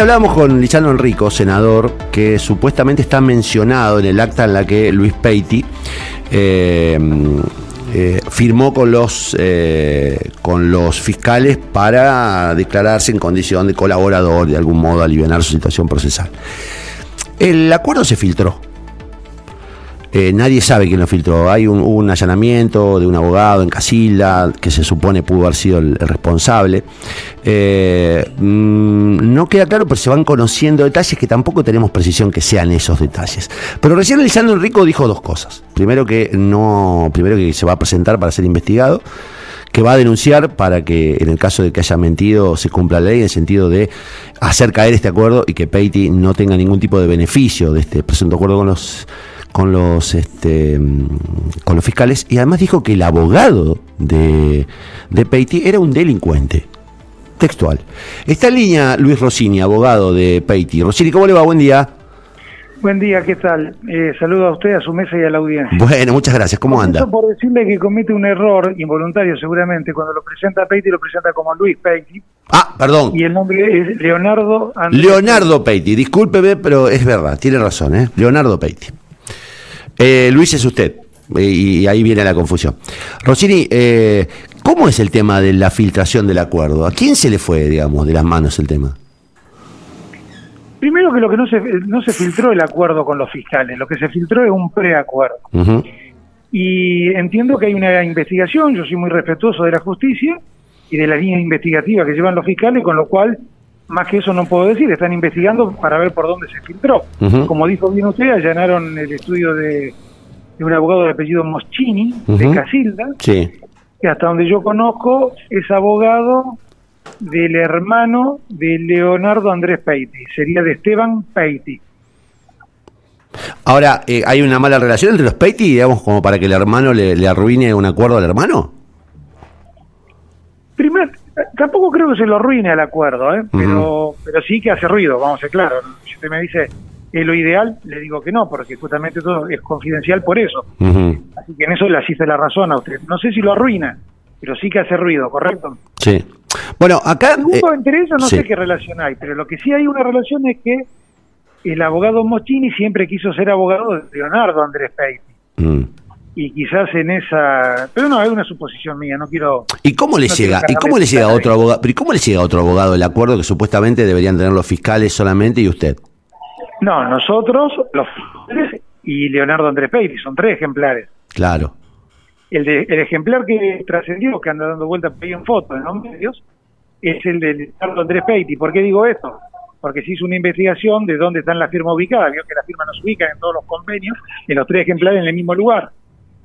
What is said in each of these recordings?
Recién hablábamos con Lichano Enrico, senador, que supuestamente está mencionado en el acta en la que Luis Peiti eh, eh, firmó con los, eh, con los fiscales para declararse en condición de colaborador, de algún modo aliviar su situación procesal. El acuerdo se filtró. Eh, nadie sabe quién lo filtró. Hay un, allanamiento de un abogado en Casilda que se supone pudo haber sido el, responsable. Eh, mmm, no queda claro, pero se van conociendo detalles que tampoco tenemos precisión que sean esos detalles. Pero recién Lisandro Enrico dijo dos cosas. Primero que no, primero que se va a presentar para ser investigado que va a denunciar para que en el caso de que haya mentido se cumpla la ley en el sentido de hacer caer este acuerdo y que Peiti no tenga ningún tipo de beneficio de este presunto acuerdo con los con los este, con los fiscales y además dijo que el abogado de, de Peiti era un delincuente. Textual. Está en línea Luis Rossini, abogado de Peiti. Rossini, ¿cómo le va? Buen día. Buen día, ¿qué tal? Eh, saludo a usted, a su mesa y a la audiencia. Bueno, muchas gracias. ¿Cómo anda? por decirle que comete un error involuntario seguramente cuando lo presenta Peiti lo presenta como Luis Peiti. Ah, perdón. Y el nombre es Leonardo Andrés Leonardo Peiti. Discúlpeme, pero es verdad, tiene razón, ¿eh? Leonardo Peiti. Eh, Luis es usted, eh, y ahí viene la confusión. Rossini, eh, ¿cómo es el tema de la filtración del acuerdo? ¿A quién se le fue, digamos, de las manos el tema? Primero que lo que no se, no se filtró el acuerdo con los fiscales, lo que se filtró es un preacuerdo. Uh -huh. Y entiendo que hay una investigación, yo soy muy respetuoso de la justicia y de la línea investigativa que llevan los fiscales, con lo cual, más que eso no puedo decir, están investigando para ver por dónde se filtró. Uh -huh. Como dijo bien usted, allanaron el estudio de, de un abogado de apellido Moschini, uh -huh. de Casilda, sí. que hasta donde yo conozco es abogado del hermano de Leonardo Andrés Peiti, sería de Esteban Peiti. Ahora, eh, ¿hay una mala relación entre los Peiti, digamos, como para que el hermano le, le arruine un acuerdo al hermano? Primero, tampoco creo que se lo arruine el acuerdo, ¿eh? pero, uh -huh. pero sí que hace ruido, vamos a ser claros. Si usted me dice es lo ideal, le digo que no, porque justamente todo es confidencial por eso. Uh -huh. Así que en eso le asiste la razón a usted. No sé si lo arruina, pero sí que hace ruido, ¿correcto? Sí. Bueno, acá... Eh, entre eso no sí. sé qué relación hay, pero lo que sí hay una relación es que el abogado Moschini siempre quiso ser abogado de Leonardo Andrés Peiti. Mm. Y quizás en esa... Pero no, es una suposición mía, no quiero... ¿Y cómo le no llega? ¿Y cómo le llega a otro abogado? ¿Pero ¿y cómo le llega a otro abogado el acuerdo que supuestamente deberían tener los fiscales solamente y usted? No, nosotros, los fiscales y Leonardo Andrés Peiti, son tres ejemplares. Claro. El, de, el ejemplar que trascendió, que anda dando vueltas por ahí en fotos en los medios, es el de Leonardo Andrés Peiti. ¿Por qué digo esto? Porque se hizo una investigación de dónde están las firmas ubicadas. Vio que las firmas no se ubican en todos los convenios, en los tres ejemplares en el mismo lugar.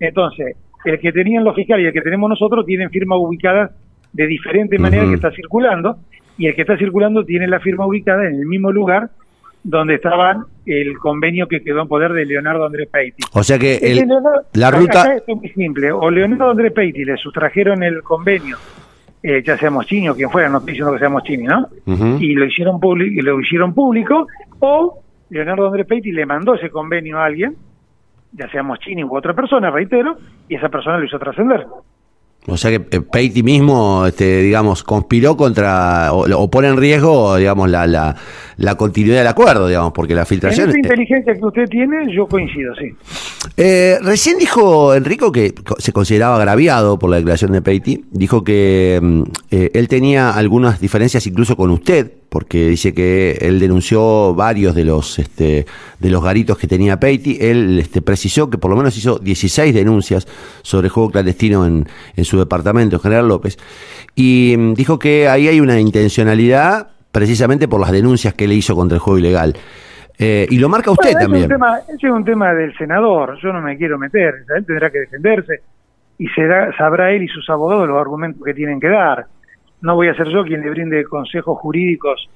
Entonces, el que tenían los fiscales y el que tenemos nosotros tienen firmas ubicadas de diferente manera uh -huh. que está circulando, y el que está circulando tiene la firma ubicada en el mismo lugar donde estaba el convenio que quedó en poder de Leonardo Andrés Peiti. O sea que el, Leonardo, la ruta... Acá es muy simple, o Leonardo Andrés Peiti le sustrajeron el convenio, eh, ya seamos Moschini o quien fuera, no estoy diciendo que sea Moschini, ¿no? Uh -huh. Y lo hicieron, y lo hicieron público, o Leonardo Andrés Peiti le mandó ese convenio a alguien, ya sea Moschini u otra persona, reitero, y esa persona lo hizo trascender. O sea que eh, Peiti mismo, este, digamos, conspiró contra o, o, pone en riesgo, digamos, la, la, la, continuidad del acuerdo, digamos, porque la filtración. En esa inteligencia que usted tiene, yo coincido, sí. Eh, recién dijo Enrico que se consideraba agraviado por la declaración de Peiti. Dijo que mm, eh, él tenía algunas diferencias incluso con usted, porque dice que él denunció varios de los este, de los garitos que tenía Peiti. Él este, precisó que por lo menos hizo 16 denuncias sobre juego clandestino en, en su departamento, General López, y mm, dijo que ahí hay una intencionalidad precisamente por las denuncias que le hizo contra el juego ilegal. Eh, y lo marca usted bueno, también. Es tema, ese es un tema del senador, yo no me quiero meter, él tendrá que defenderse y será, sabrá él y sus abogados los argumentos que tienen que dar. No voy a ser yo quien le brinde consejos jurídicos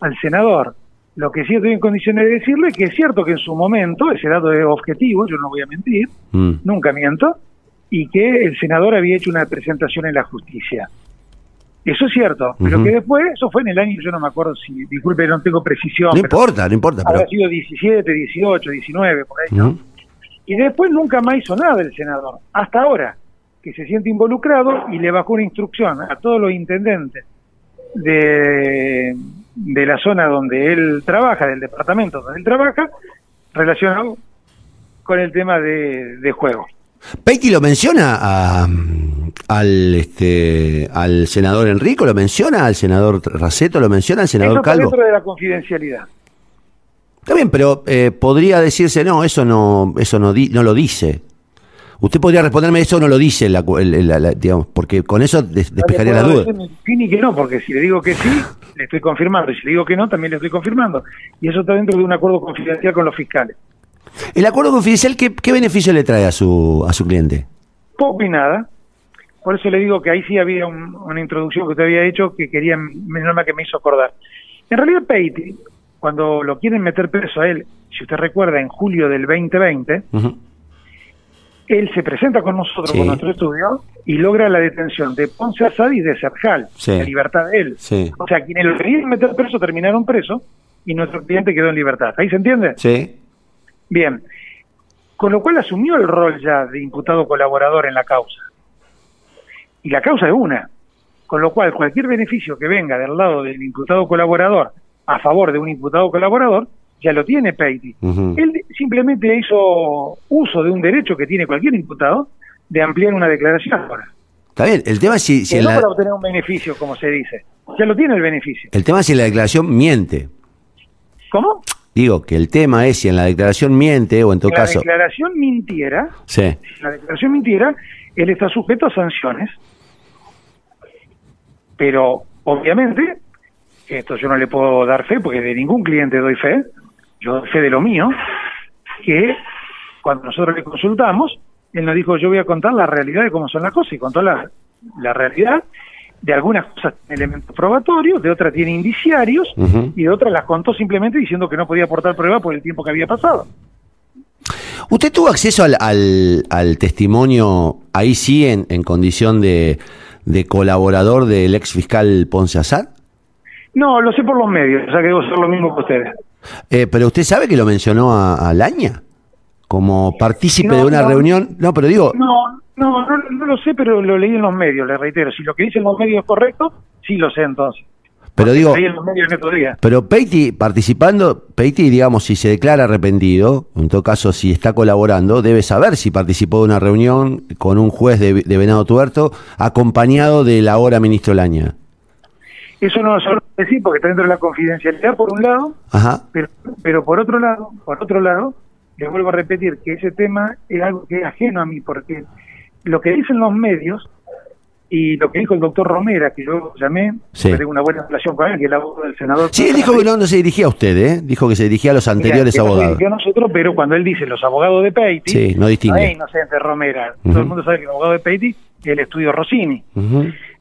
al senador. Lo que sí estoy en condiciones de decirle que es cierto que en su momento, ese dato es objetivo, yo no voy a mentir, mm. nunca miento, y que el senador había hecho una presentación en la justicia. Eso es cierto, pero uh -huh. que después, eso fue en el año, yo no me acuerdo si, disculpe, no tengo precisión. No importa, no importa. Pero... Habrá sido 17, 18, 19, por ahí, ¿no? Uh -huh. Y después nunca más hizo nada el senador, hasta ahora, que se siente involucrado y le bajó una instrucción a todos los intendentes de, de la zona donde él trabaja, del departamento donde él trabaja, relacionado con el tema de, de juego. Peiti lo menciona a, al este al senador Enrico, lo menciona al senador Raceto, lo menciona al senador Eso está Calvo. dentro de la confidencialidad. Está bien, pero eh, podría decirse no, eso no, eso no, di- no lo dice. Usted podría responderme eso no lo dice, la, la- la- digamos, porque con eso des- despejaría No la le duda. puedo decir ni sí ni que no, porque si le digo que sí, le estoy confirmando, y si le digo que no, también le estoy confirmando. Y eso está dentro de un acuerdo confidencial con los fiscales. El acuerdo confidencial, ¿qué, qué beneficio le trae a su a su cliente? Poco y nada. Por eso le digo que ahí sí había un- una introducción que usted había hecho que quería, menos mal que me hizo acordar. En realidad, Peiti, cuando lo quieren meter preso a él, si usted recuerda, en julio del 2020, Ujú. Él se presenta con nosotros, Sí. con nuestro estudio, y logra la detención de Ponce Asad y de Serjal, Sí. la libertad de él. Sí. O sea, quienes lo querían meter preso terminaron preso y nuestro cliente quedó en libertad. ¿Ahí se entiende? Sí. Bien. Con lo cual asumió el rol ya de imputado colaborador en la causa. Y la causa es una. Con lo cual, cualquier beneficio que venga del lado del imputado colaborador a favor de un imputado colaborador, ya lo tiene Peiti. Él simplemente hizo uso de un derecho que tiene cualquier imputado de ampliar una declaración ahora. Está bien, el tema es si, si Que no la, para obtener un beneficio, como se dice. Ya lo tiene el beneficio. el tema es si la declaración miente. ¿Cómo? Digo que el tema es si en la declaración miente o en todo la caso. declaración mintiera, Sí. si la declaración mintiera, él está sujeto a sanciones. Pero, obviamente, esto yo no le puedo dar fe, porque de ningún cliente doy fe, yo fe de lo mío, que cuando nosotros le consultamos, él nos dijo, yo voy a contar la realidad de cómo son las cosas, y contó la, la realidad. De algunas cosas tiene elementos probatorios, de otras tiene indiciarios, y de otras las contó simplemente diciendo que no podía aportar prueba por el tiempo que había pasado. ¿Usted tuvo acceso al, al, al testimonio, ahí sí, en, en condición de, de colaborador del ex fiscal Ponce Azad? No, lo sé por los medios, o sea que debo ser lo mismo que ustedes. Eh, pero usted sabe que lo mencionó a, a Laña como partícipe No, de una no. reunión. No, pero digo, No, no, no, no lo sé, pero lo leí en los medios, le reitero. Si lo que dicen los medios es correcto, sí lo sé entonces. pero digo, Leí en los medios en estos días. pero Peiti participando, Peiti, digamos, si se declara arrepentido, en todo caso, si está colaborando, debe saber si participó de una reunión con un juez de, de Venado Tuerto acompañado del ahora ministro Laña. Eso no lo suelo decir porque está dentro de la confidencialidad por un lado, Ajá. pero, pero por otro lado, por otro lado, le vuelvo a repetir que ese tema es algo que es ajeno a mí, porque lo que dicen los medios y lo que dijo el doctor Romera, que yo llamé, Sí. tengo una buena relación con él, que es el abogado del senador. Sí, él dijo que no, no se dirigía a usted, ¿eh? Dijo que se dirigía a los anteriores Mira, no se abogados. dirigió a nosotros, pero cuando él dice los abogados de Peiti, Sí, no distingue. es inocente Romera. Todo el mundo sabe que el abogado de Peiti es el estudio Rossini.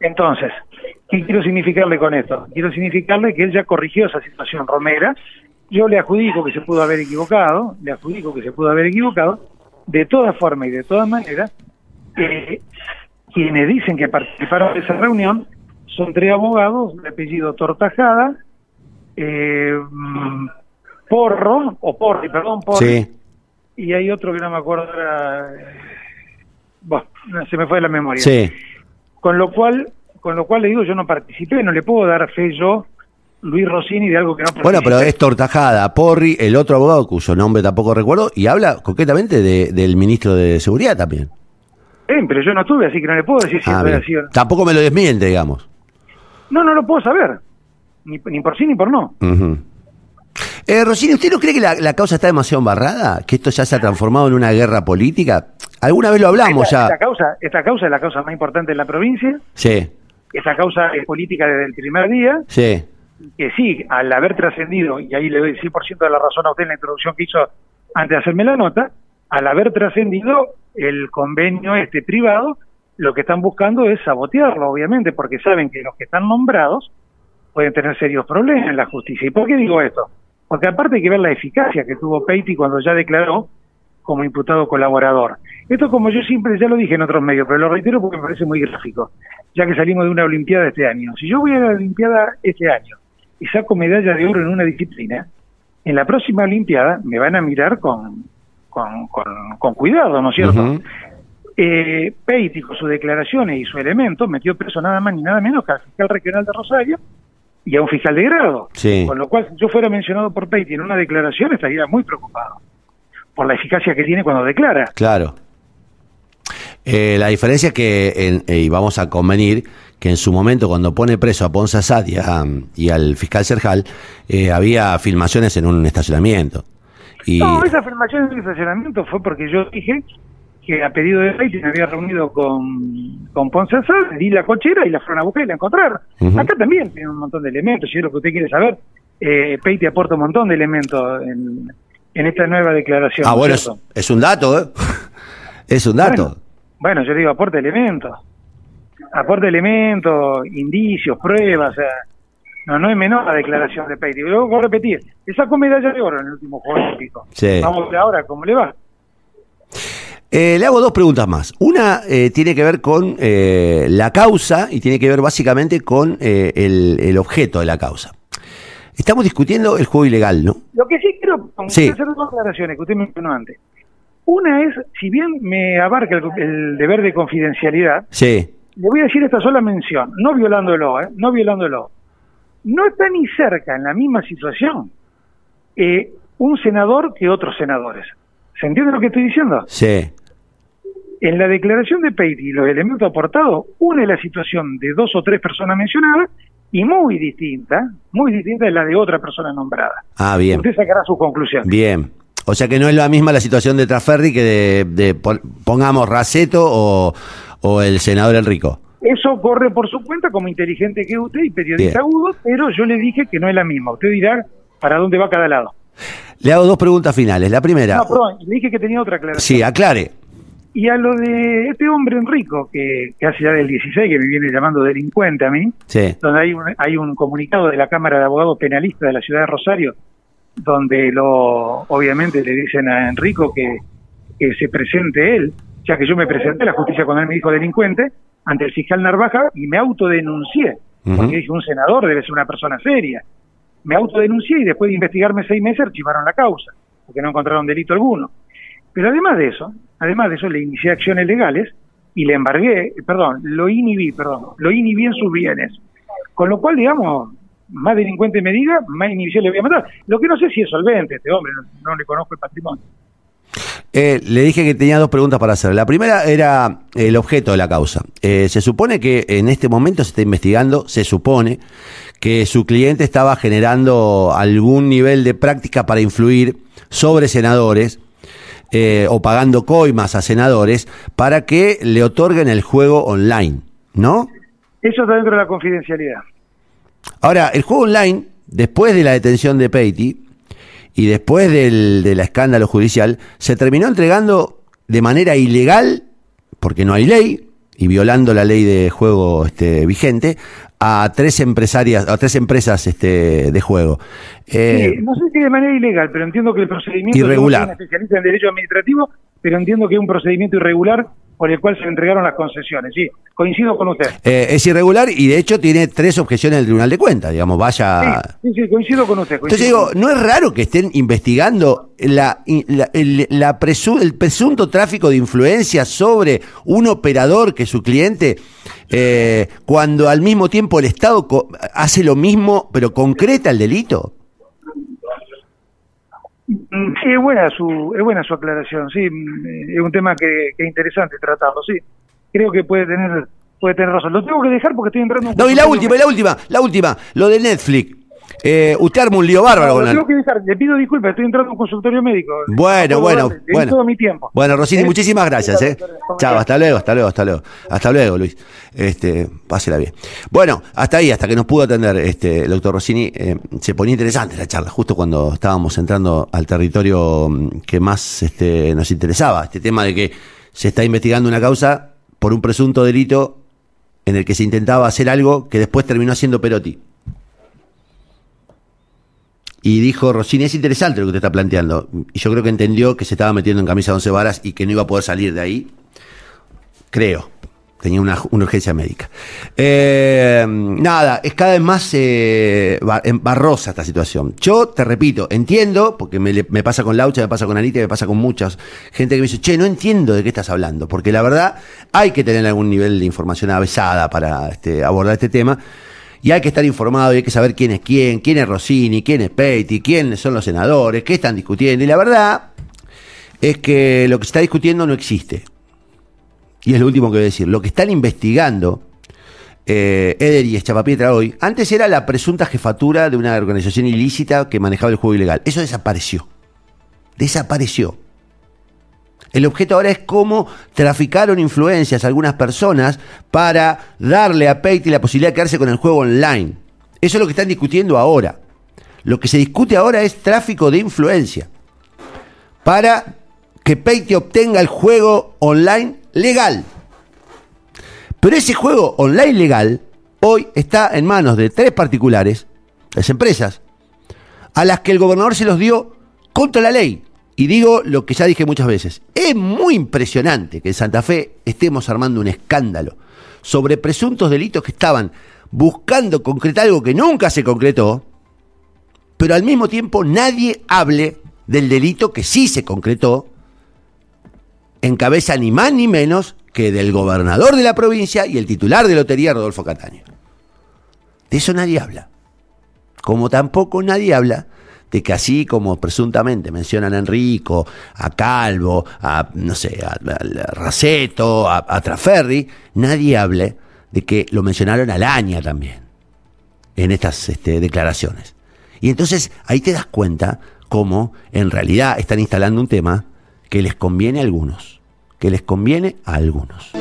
Entonces, ¿qué quiero significarle con esto? Quiero significarle que él ya corrigió esa situación Romera. Yo le adjudico que se pudo haber equivocado, le adjudico que se pudo haber equivocado. De todas formas y de todas maneras, eh, quienes dicen que participaron de esa reunión son tres abogados de apellido Tortajada, eh, Porro, o Porri, perdón, Porri, Sí. y hay otro que no me acuerdo ahora, eh, bueno, se me fue de la memoria. Sí. Con lo cual, con lo cual le digo, yo no participé, no le puedo dar fe yo, Luis Rossini, de algo que no participé. Bueno, pero es Tortajada, Porri, el otro abogado cuyo nombre tampoco recuerdo, y habla concretamente de- del ministro de Seguridad también. Eh, pero yo no estuve, así que no le puedo decir si Ah, era así o no. Tampoco me lo desmiente, digamos. No, no lo puedo saber, ni, ni por sí ni por no. Ujú. Eh, Rossini, ¿usted no cree que la, la causa está demasiado embarrada? ¿Que esto ya se ha transformado en una guerra política? ¿Alguna vez lo hablamos esta, ya? esta causa, esta causa es la causa más importante en la provincia, Sí, esta causa es política desde el primer día, sí. que sí, al haber trascendido, y ahí le doy 100% de la razón a usted en la introducción que hizo antes de hacerme la nota, al haber trascendido el convenio este privado, lo que están buscando es sabotearlo, obviamente, porque saben que los que están nombrados pueden tener serios problemas en la justicia. ¿Y por qué digo esto? Porque aparte hay que ver la eficacia que tuvo Peiti cuando ya declaró como imputado colaborador. Esto como yo siempre ya lo dije en otros medios, pero lo reitero porque me parece muy gráfico, ya que salimos de una Olimpiada este año. Si yo voy a la Olimpiada este año y saco medalla de oro en una disciplina, en la próxima Olimpiada me van a mirar con, con, con, con cuidado, ¿no es cierto? Ujú. eh, Peiti, con sus declaraciones y su elemento, metió preso nada más ni nada menos que al fiscal regional de Rosario y a un fiscal de grado. Sí. Con lo cual, si yo fuera mencionado por Peiti en una declaración, estaría muy preocupado por la eficacia que tiene cuando declara. Claro. Eh, la diferencia es que, en- eh, y vamos a convenir, que en su momento cuando pone preso a Ponce Assad y, a- y al fiscal Serjal, eh, había filmaciones en un estacionamiento. Y, No, esa afirmación del estacionamiento fue porque yo dije que a pedido de Peiti me había reunido con, con Ponce le di la cochera y la fueron a buscar y la encontraron. Acá también tiene un montón de elementos, si es lo que usted quiere saber, eh, Peiti aporta un montón de elementos en, en esta nueva declaración. ah, ¿no es bueno, es, un dato, ¿eh? es un dato. Bueno, bueno, yo digo, aporta elementos. Aporta elementos, indicios, pruebas. O sea, no, no es menor la declaración de Peiti. Luego voy a repetir, él sacó medalla de oro en el último Juego Olímpico. Sí. Vamos a ver ahora cómo le va. Eh, le hago dos preguntas más. Una eh, tiene que ver con eh, la causa y tiene que ver básicamente con eh, el, el objeto de la causa. Estamos discutiendo el juego ilegal, ¿no? Lo que sí quiero Sí. hacer dos aclaraciones que usted mencionó antes. Una es, si bien me abarca el, el deber de confidencialidad, Sí. le voy a decir esta sola mención, no violándolo, ¿eh? no violándolo. No está ni cerca en la misma situación eh, un senador que otros senadores. ¿Se entiende lo que estoy diciendo? Sí. En la declaración de Peiti y los elementos aportados, una es la situación de dos o tres personas mencionadas y muy distinta, muy distinta es la de otra persona nombrada. Ah, bien. Usted sacará su conclusión. Bien. O sea que no es la misma la situación de Traferri que de, de pon- pongamos Raceto o, o el senador Enrico. Eso corre por su cuenta como inteligente que usted y periodista Bien. agudo, pero yo le dije que no es la misma. Usted dirá para dónde va cada lado. Le hago dos preguntas finales. La primera. No, perdón, le dije que tenía otra aclaración. sí, aclare. Y a lo de este hombre Enrico, que, que hace ya del 16, que me viene llamando delincuente a mí, Sí. donde hay un, hay un comunicado de la Cámara de Abogados Penalistas de la ciudad de Rosario, donde lo obviamente le dicen a Enrico que, que se presente él, ya que yo me presenté a la justicia cuando él me dijo delincuente, ante el fiscal Narvaja y me autodenuncié, Ujú. porque dije, un senador debe ser una persona seria. Me autodenuncié y después de investigarme seis meses archivaron la causa, porque no encontraron delito alguno. Pero además de eso, además de eso, le inicié acciones legales y le embargué, perdón, lo inhibí, perdón, lo inhibí en sus bienes. Con lo cual, digamos, más delincuente me diga, más inhibición le voy a matar. Lo que no sé si es solvente este hombre, no, le conozco el patrimonio. Eh, le dije que tenía dos preguntas para hacer. La primera era el objeto de la causa. Eh, se supone que en este momento se está investigando, se supone que su cliente estaba generando algún nivel de práctica para influir sobre senadores eh, o pagando coimas a senadores para que le otorguen el juego online, ¿no? Eso está dentro de la confidencialidad. Ahora, el juego online, después de la detención de Peiti y después del, del escándalo judicial, se terminó entregando de manera ilegal, porque no hay ley, y violando la ley de juego este, vigente, a tres empresarias, a tres empresas este, de juego. Eh, Sí, no sé si de manera ilegal, pero entiendo que el procedimiento... Irregular. un especialista en derecho administrativo, pero entiendo que es un procedimiento irregular por el cual se le entregaron las concesiones. Sí, coincido con usted. eh, es irregular y de hecho tiene tres objeciones del Tribunal de Cuentas, digamos, vaya... Sí, sí, sí, coincido con usted. Entonces coincido digo, con ¿no es raro que estén investigando la, la- el, la presu- el presunto tráfico de influencia sobre un operador que es su cliente, eh, cuando al mismo tiempo el Estado hace lo mismo, pero concreta el delito? Mm, Sí, es buena su, es buena su aclaración, sí, mm, eh, es un tema que, que es interesante tratarlo, sí. Creo que puede tener, puede tener razón. Lo tengo que dejar porque estoy entrando en un No, y la última, y la última, la última, lo de Netflix. Eh, usted arma un lío bárbaro con la- le pido disculpas, estoy entrando en un consultorio médico. Bueno, bueno, darle, bueno. todo mi tiempo. Bueno, Rosini, ¿Eh? muchísimas gracias, ¿eh? Chao, hasta luego, hasta luego, hasta luego. Hasta luego, Luis. Este, pásela bien. Bueno, hasta ahí, hasta que nos pudo atender este, el doctor Rossini, eh, se ponía interesante la charla, justo cuando estábamos entrando al territorio mm, que más este, nos interesaba, este tema de que se está investigando una causa por un presunto delito en el que se intentaba hacer algo que después terminó haciendo Perotti. Y dijo Rossini, es interesante lo que usted está planteando. Y yo creo que entendió que se estaba metiendo en camisa de once varas y que no iba a poder salir de ahí. Creo. Tenía una, urgencia médica. Eh, nada, es cada vez más eh, ba- barrosa esta situación. Yo te repito, entiendo, porque me, me pasa con Laucha, me pasa con Anita, me pasa con muchas gente que me dice, che, no entiendo de qué estás hablando, porque la verdad hay que tener algún nivel de información avesada para este, abordar este tema. Y hay que estar informado y hay que saber quién es quién, quién es Rossini, quién es Petty, quiénes son los senadores, qué están discutiendo. Y la verdad es que lo que se está discutiendo no existe. Y es lo último que voy a decir. Lo que están investigando eh, Eder y Chapapietra hoy, antes era la presunta jefatura de una organización ilícita que manejaba el juego ilegal. Eso desapareció. Desapareció. El objeto ahora es cómo traficaron influencias a algunas personas para darle a Peiti la posibilidad de quedarse con el juego online. Eso es lo que están discutiendo ahora. Lo que se discute ahora es tráfico de influencia. Para que Peiti obtenga el juego online legal. Pero ese juego online legal hoy está en manos de tres particulares, las empresas, a las que el gobernador se los dio contra la ley. Y digo lo que ya dije muchas veces, es muy impresionante que en Santa Fe estemos armando un escándalo sobre presuntos delitos que estaban buscando concretar algo que nunca se concretó, pero al mismo tiempo nadie hable del delito que sí se concretó, en cabeza ni más ni menos que del gobernador de la provincia y el titular de lotería, Rodolfo Cataño. De eso nadie habla. Como tampoco nadie habla de que así como presuntamente mencionan a Enrico, a Calvo, a, no sé, a, Raceto, a, Traferri, nadie hable de que lo mencionaron a Laña también en estas este, declaraciones. Y entonces ahí te das cuenta cómo en realidad están instalando un tema que les conviene a algunos, que les conviene a algunos.